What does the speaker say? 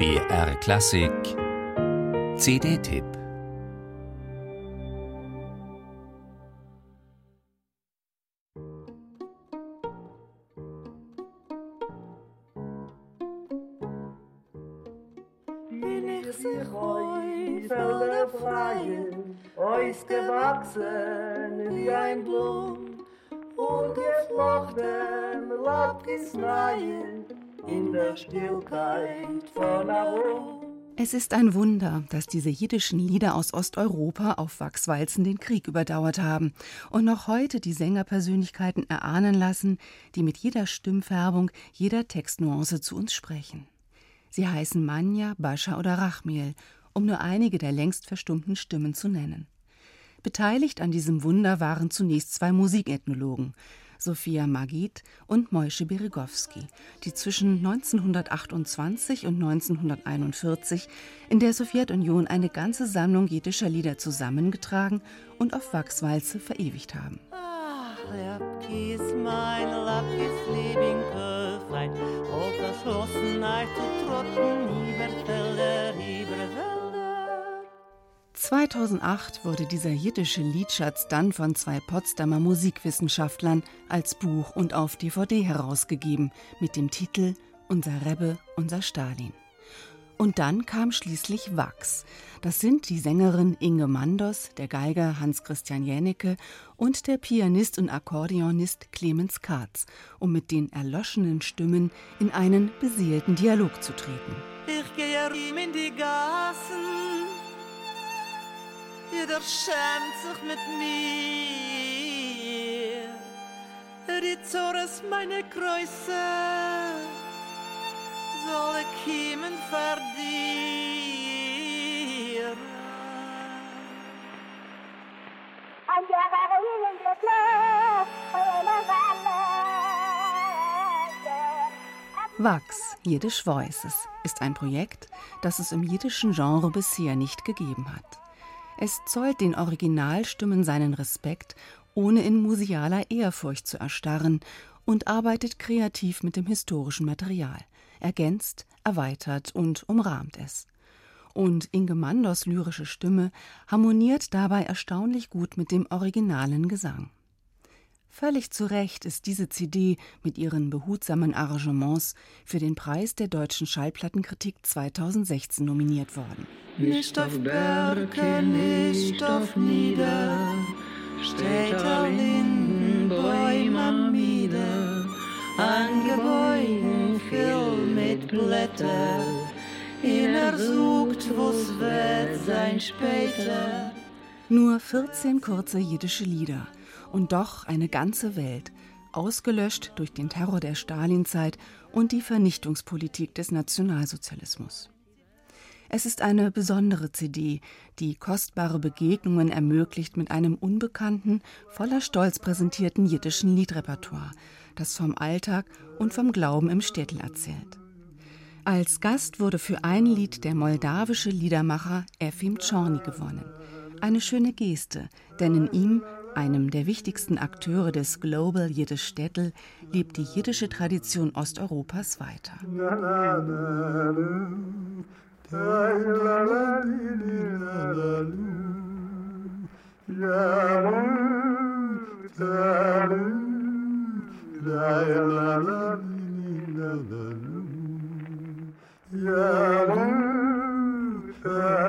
BR Klassik. CD-Tipp sich heu, Felder freien, Eus gewachsen wie ein Blum, und geflochten Lappkis neien, in der Stillkeit von Arum. Es ist ein Wunder, dass diese jiddischen Lieder aus Osteuropa auf Wachswalzen den Krieg überdauert haben und noch heute die Sängerpersönlichkeiten erahnen lassen, die mit jeder Stimmfärbung, jeder Textnuance zu uns sprechen. Sie heißen Manja, Bascha oder Rachmiel, um nur einige der längst verstummten Stimmen zu nennen. Beteiligt an diesem Wunder waren zunächst zwei Musikethnologen, Sophia Magid und Moische Berigowski, die zwischen 1928 und 1941 in der Sowjetunion eine ganze Sammlung jiddischer Lieder zusammengetragen und auf Wachswalze verewigt haben. Ach, Lappkis, mein Lappkis, liebing Köflein, auf Verschlossenheit zu über Wälder. 2008 wurde dieser jiddische Liedschatz dann von zwei Potsdamer Musikwissenschaftlern als Buch und auf DVD herausgegeben mit dem Titel Unser Rebbe, unser Stalin. Und dann kam schließlich Wachs. Das sind die Sängerin Inge Mandos, der Geiger Hans-Christian Jänicke und der Pianist und Akkordeonist Clemens Katz, um mit den erloschenen Stimmen in einen beseelten Dialog zu treten. Ich gehe ihm in die Gassen, jeder schämt sich mit mir. Die Zores meine Größe soll ich kiemen verdienen. Ohne Wachs, Jiddisch Voices, ist ein Projekt, das es im jiddischen Genre bisher nicht gegeben hat. Es zollt den Originalstimmen seinen Respekt, ohne in musealer Ehrfurcht zu erstarren, und arbeitet kreativ mit dem historischen Material, ergänzt, erweitert und umrahmt es. Und Inge Mandos lyrische Stimme harmoniert dabei erstaunlich gut mit dem originalen Gesang. Völlig zu Recht ist diese CD mit ihren behutsamen Arrangements für den Preis der deutschen Schallplattenkritik 2016 nominiert worden. Nicht auf Berge, nicht auf Nieder, steht der Lindenbäum am Mieder, an Gebäuden voll mit Blätter, in er sucht, wo's wird sein später. Nur 14 kurze jiddische Lieder und doch eine ganze Welt, ausgelöscht durch den Terror der Stalinzeit und die Vernichtungspolitik des Nationalsozialismus. Es ist eine besondere CD, die kostbare Begegnungen ermöglicht mit einem unbekannten, voller Stolz präsentierten jiddischen Liedrepertoire, das vom Alltag und vom Glauben im Städtel erzählt. Als Gast wurde für ein Lied der moldawische Liedermacher Efim Czorny gewonnen. Eine schöne Geste, denn in ihm, einem der wichtigsten Akteure des Global Jiddisch Städtel, lebt die jiddische Tradition Osteuropas weiter. Ja,